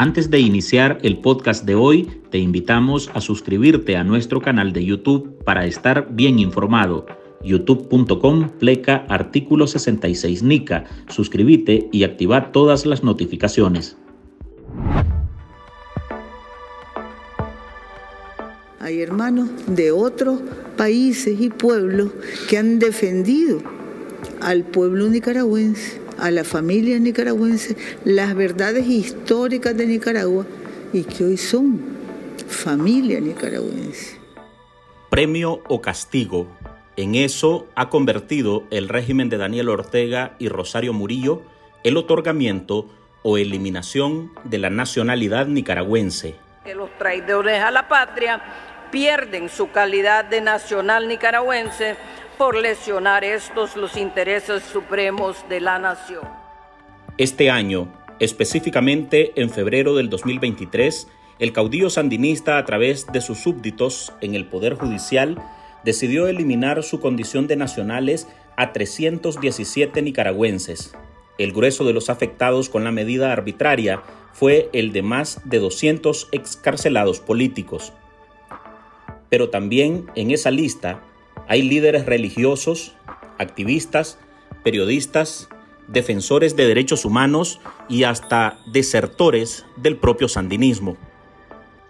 Antes de iniciar el podcast de hoy, te invitamos a suscribirte a nuestro canal de YouTube para estar bien informado. youtube.com pleca artículo 66 NICA. Suscríbete y activa todas las notificaciones. Hay hermanos de otros países y pueblos que han defendido al pueblo nicaragüense, a la familia nicaragüense, las verdades históricas de Nicaragua y que hoy son familia nicaragüense. Premio o castigo. En eso ha convertido el régimen de Daniel Ortega y Rosario Murillo el otorgamiento o eliminación de la nacionalidad nicaragüense. Que los traidores a la patria pierden su calidad de nacional nicaragüense por lesionar estos los intereses supremos de la nación. Este año, específicamente en febrero del 2023, el caudillo sandinista a través de sus súbditos en el Poder Judicial decidió eliminar su condición de nacionales a 317 nicaragüenses. El grueso de los afectados con la medida arbitraria fue el de más de 200 excarcelados políticos pero también en esa lista hay líderes religiosos, activistas, periodistas, defensores de derechos humanos y hasta desertores del propio sandinismo.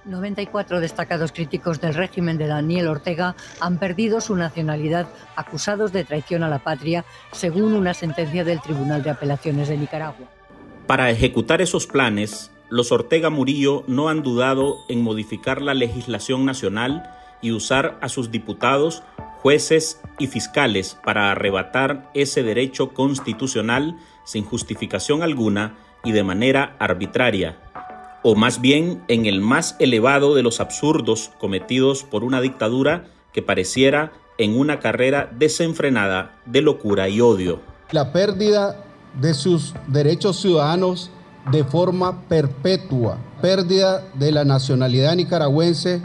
94 destacados críticos del régimen de Daniel Ortega han perdido su nacionalidad acusados de traición a la patria, según una sentencia del Tribunal de Apelaciones de Nicaragua. Para ejecutar esos planes, los Ortega Murillo no han dudado en modificar la legislación nacional y usar a sus diputados, jueces y fiscales para arrebatar ese derecho constitucional sin justificación alguna y de manera arbitraria, o más bien en el más elevado de los absurdos cometidos por una dictadura que pareciera en una carrera desenfrenada de locura y odio. La pérdida de sus derechos ciudadanos de forma perpetua, pérdida de la nacionalidad nicaragüense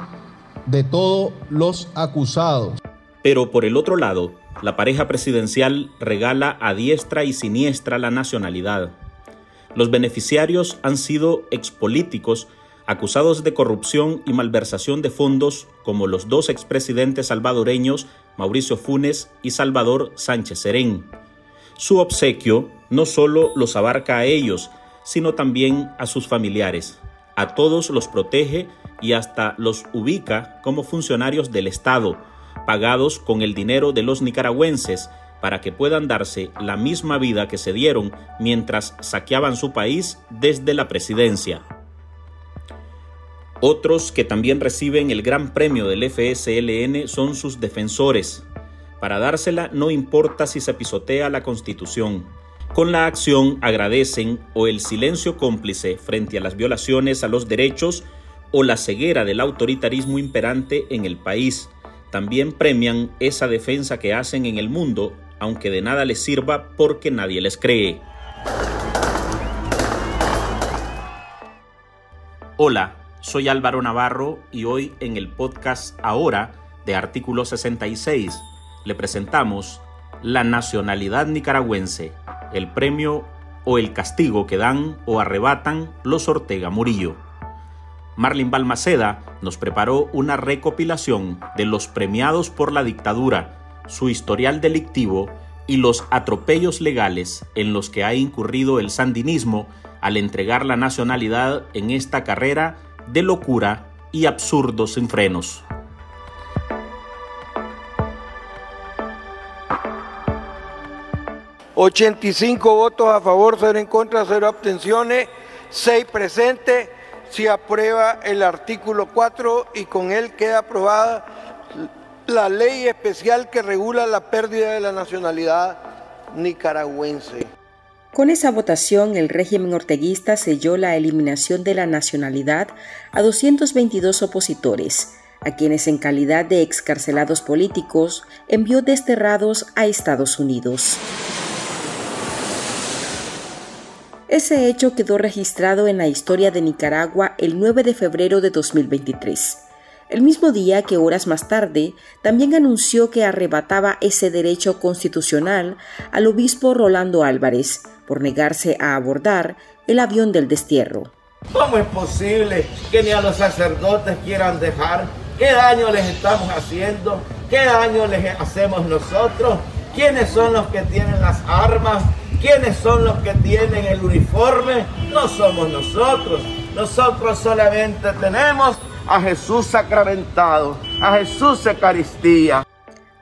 de todos los acusados. Pero por el otro lado, la pareja presidencial regala a diestra y siniestra la nacionalidad. Los beneficiarios han sido expolíticos acusados de corrupción y malversación de fondos como los dos expresidentes salvadoreños Mauricio Funes y Salvador Sánchez Serén. Su obsequio no solo los abarca a ellos, sino también a sus familiares. A todos los protege y hasta los ubica como funcionarios del Estado, pagados con el dinero de los nicaragüenses para que puedan darse la misma vida que se dieron mientras saqueaban su país desde la presidencia. Otros que también reciben el gran premio del FSLN son sus defensores. Para dársela no importa si se pisotea la Constitución. Con la acción agradecen o el silencio cómplice frente a las violaciones a los derechos o la ceguera del autoritarismo imperante en el país. También premian esa defensa que hacen en el mundo, aunque de nada les sirva porque nadie les cree. Hola, soy Álvaro Navarro y hoy en el podcast Ahora de Artículo 66 le presentamos La nacionalidad nicaragüense, el premio o el castigo que dan o arrebatan los Ortega Murillo. Marlin Balmaceda nos preparó una recopilación de los premiados por la dictadura, su historial delictivo y los atropellos legales en los que ha incurrido el sandinismo al entregar la nacionalidad en esta carrera de locura y absurdos sin frenos. ...85 votos a favor, 0 en contra, 0 abstenciones, 6 presentes se aprueba el artículo 4 y con él queda aprobada la ley especial que regula la pérdida de la nacionalidad nicaragüense. Con esa votación, el régimen orteguista selló la eliminación de la nacionalidad a 222 opositores, a quienes en calidad de excarcelados políticos envió desterrados a Estados Unidos. Ese hecho quedó registrado en la historia de Nicaragua el 9 de febrero de 2023, el mismo día que horas más tarde también anunció que arrebataba ese derecho constitucional al obispo Rolando Álvarez por negarse a abordar el avión del destierro. ¿Cómo es posible que ni a los sacerdotes quieran dejar? ¿Qué daño les estamos haciendo? ¿Qué daño les hacemos nosotros? ¿Quiénes son los que tienen las armas? ¿Quiénes son los que tienen el uniforme? No somos nosotros. Nosotros solamente tenemos a Jesús sacramentado, a Jesús Eucaristía.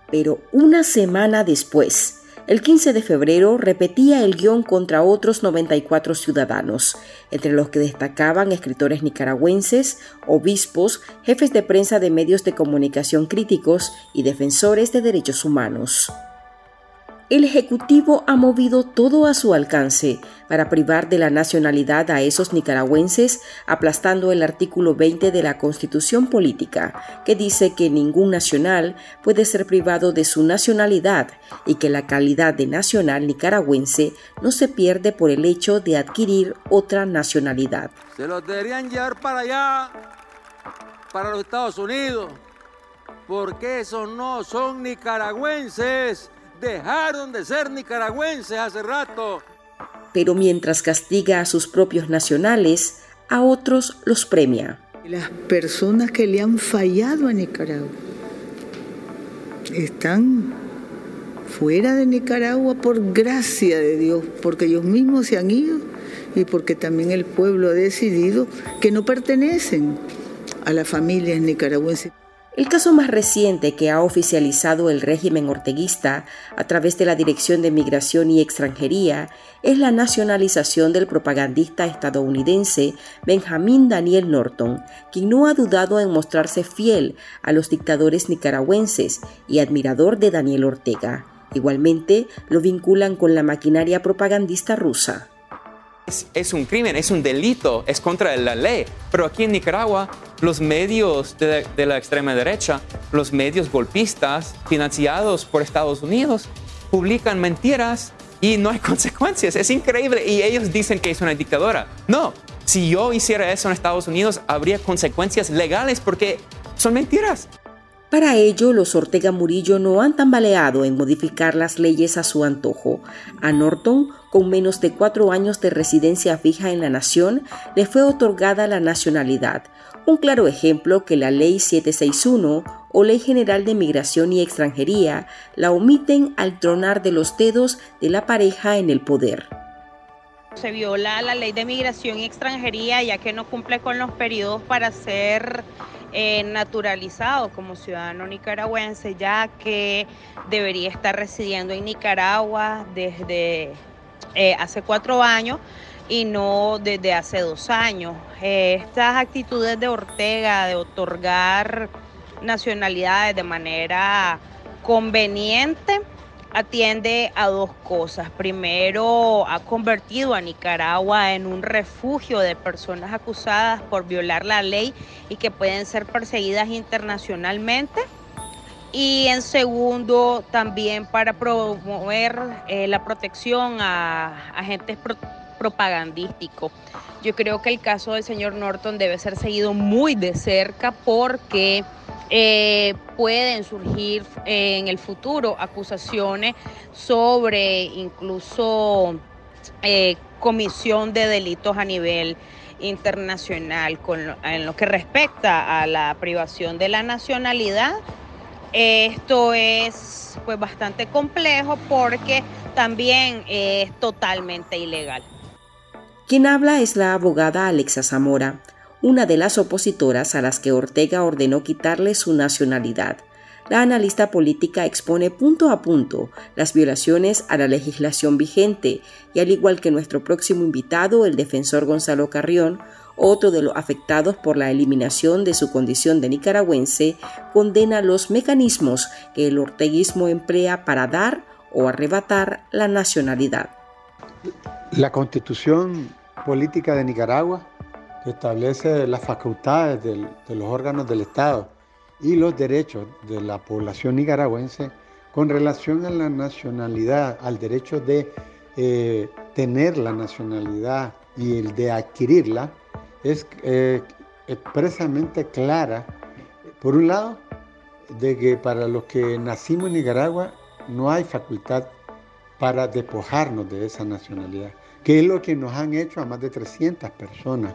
Pero una semana después, el 15 de febrero repetía el guion contra otros 94 ciudadanos, entre los que destacaban escritores nicaragüenses, obispos, jefes de prensa de medios de comunicación críticos y defensores de derechos humanos el Ejecutivo ha movido todo a su alcance para privar de la nacionalidad a esos nicaragüenses, aplastando el artículo 20 de la Constitución Política, que dice que ningún nacional puede ser privado de su nacionalidad y que la calidad de nacional nicaragüense no se pierde por el hecho de adquirir otra nacionalidad. Se los deberían llevar para allá, para los Estados Unidos, porque esos no son nicaragüenses dejaron de ser nicaragüenses hace rato. Pero mientras castiga a sus propios nacionales, a otros los premia. Las personas que le han fallado a Nicaragua están fuera de Nicaragua por gracia de Dios, porque ellos mismos se han ido y porque también el pueblo ha decidido que no pertenecen a las familias nicaragüenses. El caso más reciente que ha oficializado el régimen orteguista a través de la Dirección de Migración y Extranjería es la nacionalización del propagandista estadounidense Benjamin Daniel Norton, quien no ha dudado en mostrarse fiel a los dictadores nicaragüenses y admirador de Daniel Ortega. Igualmente, lo vinculan con la maquinaria propagandista rusa. Es, un crimen, es un delito, es contra la ley. Pero aquí en Nicaragua, los medios de, la extrema derecha, los medios golpistas financiados por Estados Unidos, publican mentiras y no hay consecuencias. Es increíble. Y ellos dicen que es una dictadura. No, si yo hiciera eso en Estados Unidos, habría consecuencias legales porque son mentiras. Para ello, los Ortega Murillo no han tambaleado en modificar las leyes a su antojo. A Norton, con menos de cuatro años de residencia fija en la nación, le fue otorgada la nacionalidad. Un claro ejemplo que la Ley 761 o Ley General de Migración y Extranjería la omiten al tronar de los dedos de la pareja en el poder. Se viola la ley de migración y extranjería ya que no cumple con los periodos para ser eh, naturalizado como ciudadano nicaragüense, ya que debería estar residiendo en Nicaragua desde eh, hace cuatro años y no desde hace dos años. Eh, estas actitudes de Ortega de otorgar nacionalidades de manera conveniente atiende a dos cosas. Primero, ha convertido a Nicaragua en un refugio de personas acusadas por violar la ley y que pueden ser perseguidas internacionalmente. Y en segundo, también para promover eh, la protección a agentes propagandísticos. Yo creo que el caso del señor Norton debe ser seguido muy de cerca porque eh, pueden surgir eh, en el futuro acusaciones sobre incluso eh, comisión de delitos a nivel internacional en lo que respecta a la privación de la nacionalidad. Esto es pues bastante complejo porque también es totalmente ilegal. Quien habla es la abogada Alexa Zamora una de las opositoras a las que Ortega ordenó quitarle su nacionalidad. La analista política expone punto a punto las violaciones a la legislación vigente y al igual que nuestro próximo invitado, el defensor Gonzalo Carrión, otro de los afectados por la eliminación de su condición de nicaragüense, condena los mecanismos que el orteguismo emplea para dar o arrebatar la nacionalidad. La constitución política de Nicaragua que establece las facultades de los órganos del Estado y los derechos de la población nicaragüense con relación a la nacionalidad, al derecho de eh, tener la nacionalidad y el de adquirirla, es eh, expresamente clara, por un lado, de que para los que nacimos en Nicaragua no hay facultad para despojarnos de esa nacionalidad, que es lo que nos han hecho a más de 300 personas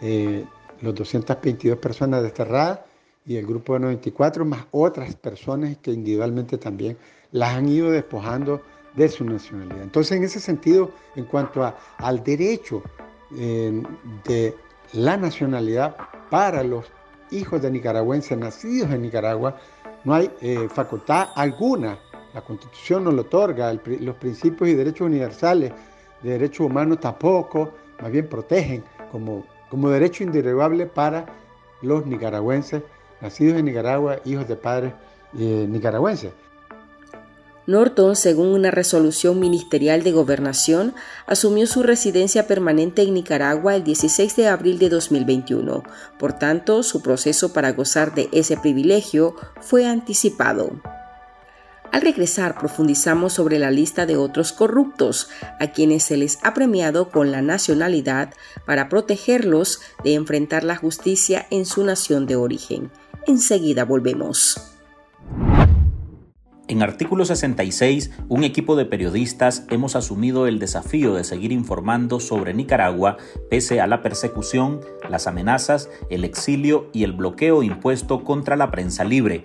eh, los 222 personas desterradas y el grupo de 94, más otras personas que individualmente también las han ido despojando de su nacionalidad. Entonces, en ese sentido, en cuanto al derecho eh, de la nacionalidad para los hijos de nicaragüenses nacidos en Nicaragua, no hay eh, facultad alguna. La Constitución no lo otorga, los principios y derechos universales de derechos humanos tampoco, más bien protegen como, como derecho inderogable para los nicaragüenses nacidos en Nicaragua, hijos de padres eh, nicaragüenses. Norton, según una resolución ministerial de gobernación, asumió su residencia permanente en Nicaragua el 16 de abril de 2021. Por tanto, su proceso para gozar de ese privilegio fue anticipado. Al regresar profundizamos sobre la lista de otros corruptos a quienes se les ha premiado con la nacionalidad para protegerlos de enfrentar la justicia en su nación de origen. Enseguida volvemos. En artículo 66, un equipo de periodistas hemos asumido el desafío de seguir informando sobre Nicaragua pese a la persecución, las amenazas, el exilio y el bloqueo impuesto contra la prensa libre.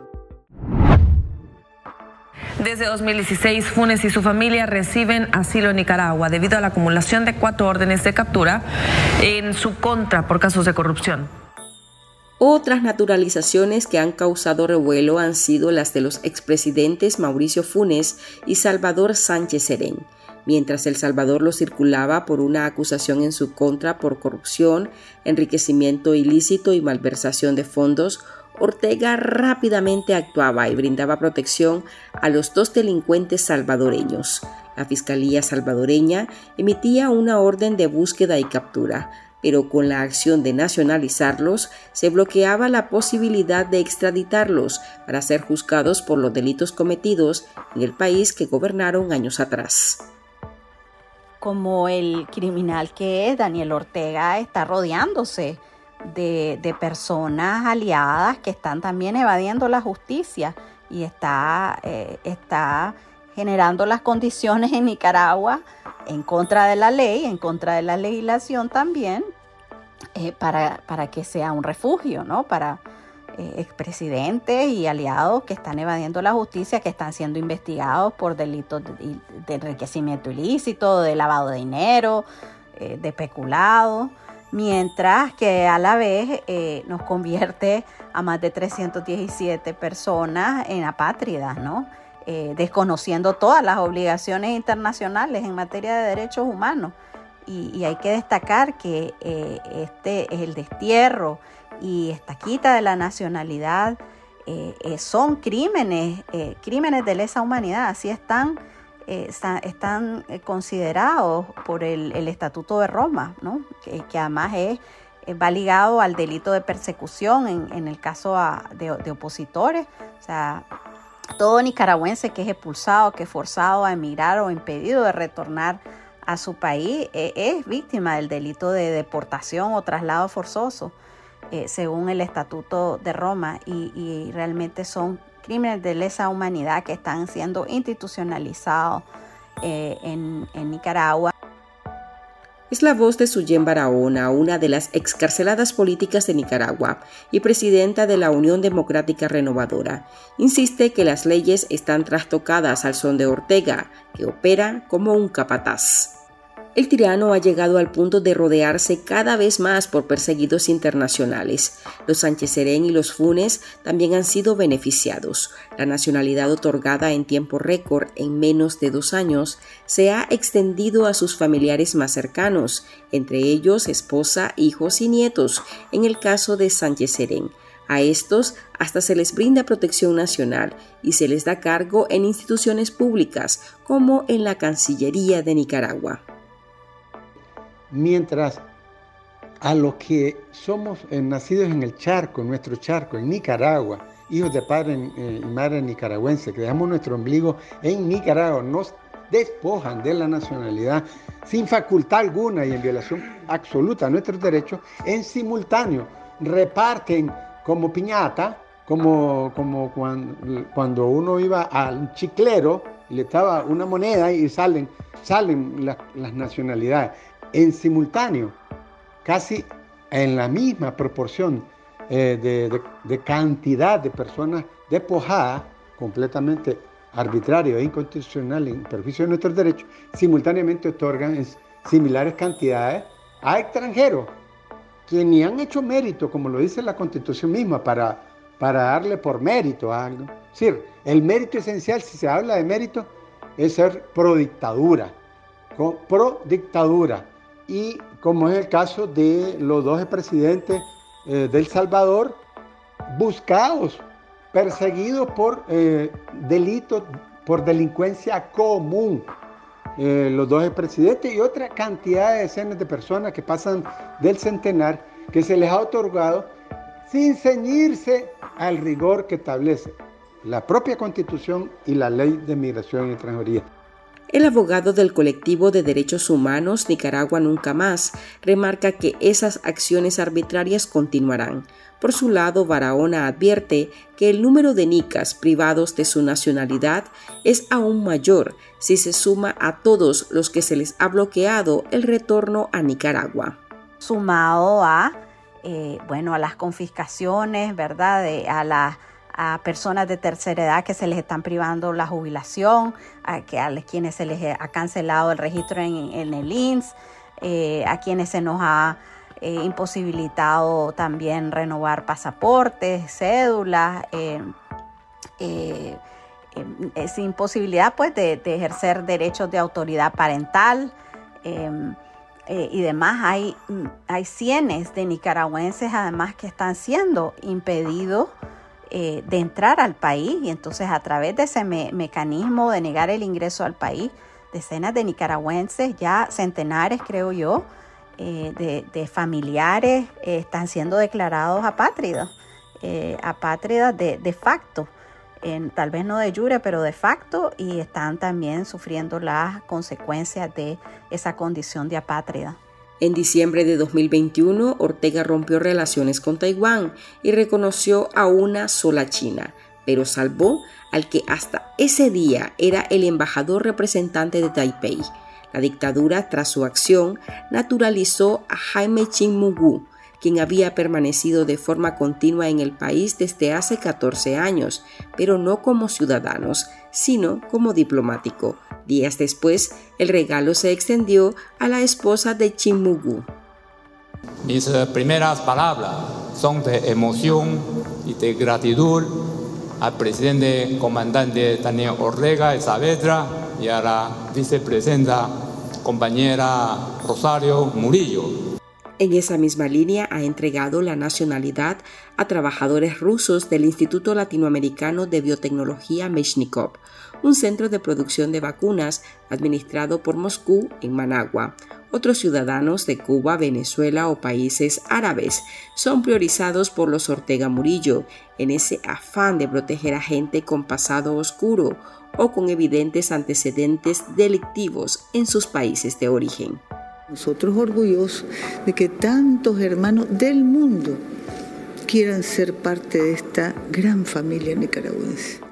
Desde 2016, Funes y su familia reciben asilo en Nicaragua debido a la acumulación de cuatro órdenes de captura en su contra por casos de corrupción. Otras naturalizaciones que han causado revuelo han sido las de los expresidentes Mauricio Funes y Salvador Sánchez Serén. Mientras El Salvador lo circulaba por una acusación en su contra por corrupción, enriquecimiento ilícito y malversación de fondos, Ortega rápidamente actuaba y brindaba protección a los dos delincuentes salvadoreños. La Fiscalía salvadoreña emitía una orden de búsqueda y captura, pero con la acción de nacionalizarlos se bloqueaba la posibilidad de extraditarlos para ser juzgados por los delitos cometidos en el país que gobernaron años atrás. Como el criminal que es Daniel Ortega está rodeándose de, personas aliadas que están también evadiendo la justicia y está, eh, está generando las condiciones en Nicaragua en contra de la ley, en contra de la legislación también, eh, para, para, que sea un refugio, ¿no? Para eh, expresidentes y aliados que están evadiendo la justicia, que están siendo investigados por delitos de, de enriquecimiento ilícito, de lavado de dinero, de peculado mientras que a la vez eh, nos convierte a más de 317 personas en apátridas, ¿no? Eh, desconociendo todas las obligaciones internacionales en materia de derechos humanos. Y, hay que destacar que eh, este es el destierro y esta quita de la nacionalidad son crímenes, crímenes de lesa humanidad, así están eh, están eh, considerados por el, Estatuto de Roma, ¿no? que, además es, eh, va ligado al delito de persecución en, el caso de, opositores. O sea, todo nicaragüense que es expulsado, que es forzado a emigrar o impedido de retornar a su país es víctima del delito de deportación o traslado forzoso, según el Estatuto de Roma, y realmente son crímenes de lesa humanidad que están siendo institucionalizados eh, en, Nicaragua. Es la voz de Suyen Barahona, una de las excarceladas políticas de Nicaragua y presidenta de la Unión Democrática Renovadora. Insiste que las leyes están trastocadas al son de Ortega, que opera como un capataz. El tirano ha llegado al punto de rodearse cada vez más por perseguidos internacionales. Los Sánchez Serén y los Funes también han sido beneficiados. La nacionalidad otorgada en tiempo récord en menos de dos años se ha extendido a sus familiares más cercanos, entre ellos esposa, hijos y nietos, en el caso de Sánchez Serén. A estos hasta se les brinda protección nacional y se les da cargo en instituciones públicas como en la Cancillería de Nicaragua mientras a los que somos eh, nacidos en el charco, en nuestro charco, en Nicaragua, hijos de padre eh, y madre nicaragüense, que dejamos nuestro ombligo en Nicaragua, nos despojan de la nacionalidad sin facultad alguna y en violación absoluta de nuestros derechos, en simultáneo reparten como piñata, como, como cuando, uno iba al chiclero, le estaba una moneda y salen, salen las nacionalidades en simultáneo, casi en la misma proporción eh, de, cantidad de personas despojadas, completamente arbitrario e inconstitucional en perjuicio de nuestros derechos, simultáneamente otorgan similares cantidades a extranjeros que ni han hecho mérito, como lo dice la Constitución misma, para, para darle por mérito a algo. Es decir, el mérito esencial, si se habla de mérito, es ser pro dictadura, pro dictadura, y como es el caso de los dos presidentes eh, del Salvador, buscados, perseguidos por eh, delitos, por delincuencia común. Eh, los dos presidentes y otra cantidad de decenas de personas que pasan del centenar que se les ha otorgado sin ceñirse al rigor que establece la propia constitución y la ley de migración y extranjería. El abogado del colectivo de derechos humanos Nicaragua Nunca Más remarca que esas acciones arbitrarias continuarán. Por su lado, Barahona advierte que el número de nicas privados de su nacionalidad es aún mayor si se suma a todos los que se les ha bloqueado el retorno a Nicaragua. Sumado a, eh, bueno, a las confiscaciones, ¿verdad? a las a personas de tercera edad que se les están privando la jubilación, a, que, a quienes se les ha cancelado el registro en, el INS, eh, a quienes se nos ha eh, imposibilitado también renovar pasaportes, cédulas, eh, sin posibilidad pues de, ejercer derechos de autoridad parental. y demás, hay, hay cientos de nicaragüenses además que están siendo impedidos eh, de entrar al país y entonces a través de ese mecanismo de negar el ingreso al país, decenas de nicaragüenses, ya centenares creo yo, eh, de, familiares eh, están siendo declarados apátridas, apátridas de, de facto. En, tal vez no de jure, pero de facto, y están también sufriendo las consecuencias de esa condición de apátrida. En diciembre de 2021, Ortega rompió relaciones con Taiwán y reconoció a una sola China, pero salvó al que hasta ese día era el embajador representante de Taipei. La dictadura, tras su acción, naturalizó a Jaime Ching-Mugu, quien había permanecido de forma continua en el país desde hace 14 años, pero no como ciudadanos, sino como diplomático. Días después, el regalo se extendió a la esposa de Chimugu. Mis eh, primeras palabras son de emoción y de gratitud al presidente comandante Daniel Ortega Saavedra y a la vicepresidenta compañera Rosario Murillo en esa misma línea ha entregado la nacionalidad a trabajadores rusos del Instituto Latinoamericano de Biotecnología Meshnikov, un centro de producción de vacunas administrado por Moscú en Managua. Otros ciudadanos de Cuba, Venezuela o países árabes son priorizados por los Ortega Murillo en ese afán de proteger a gente con pasado oscuro o con evidentes antecedentes delictivos en sus países de origen. Nosotros orgullosos de que tantos hermanos del mundo quieran ser parte de esta gran familia nicaragüense.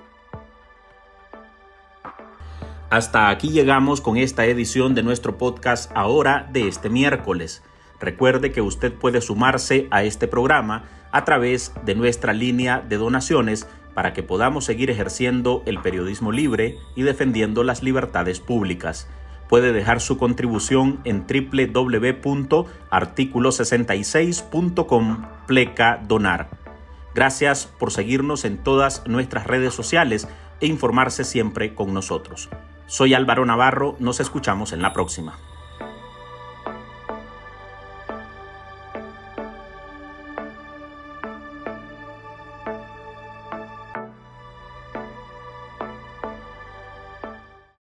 Hasta aquí llegamos con esta edición de nuestro podcast ahora de este miércoles. Recuerde que usted puede sumarse a este programa a través de nuestra línea de donaciones para que podamos seguir ejerciendo el periodismo libre y defendiendo las libertades públicas. puede dejar su contribución en www.articulo66.com pleca donar. Gracias por seguirnos en todas nuestras redes sociales e informarse siempre con nosotros. Soy Álvaro Navarro, nos escuchamos en la próxima.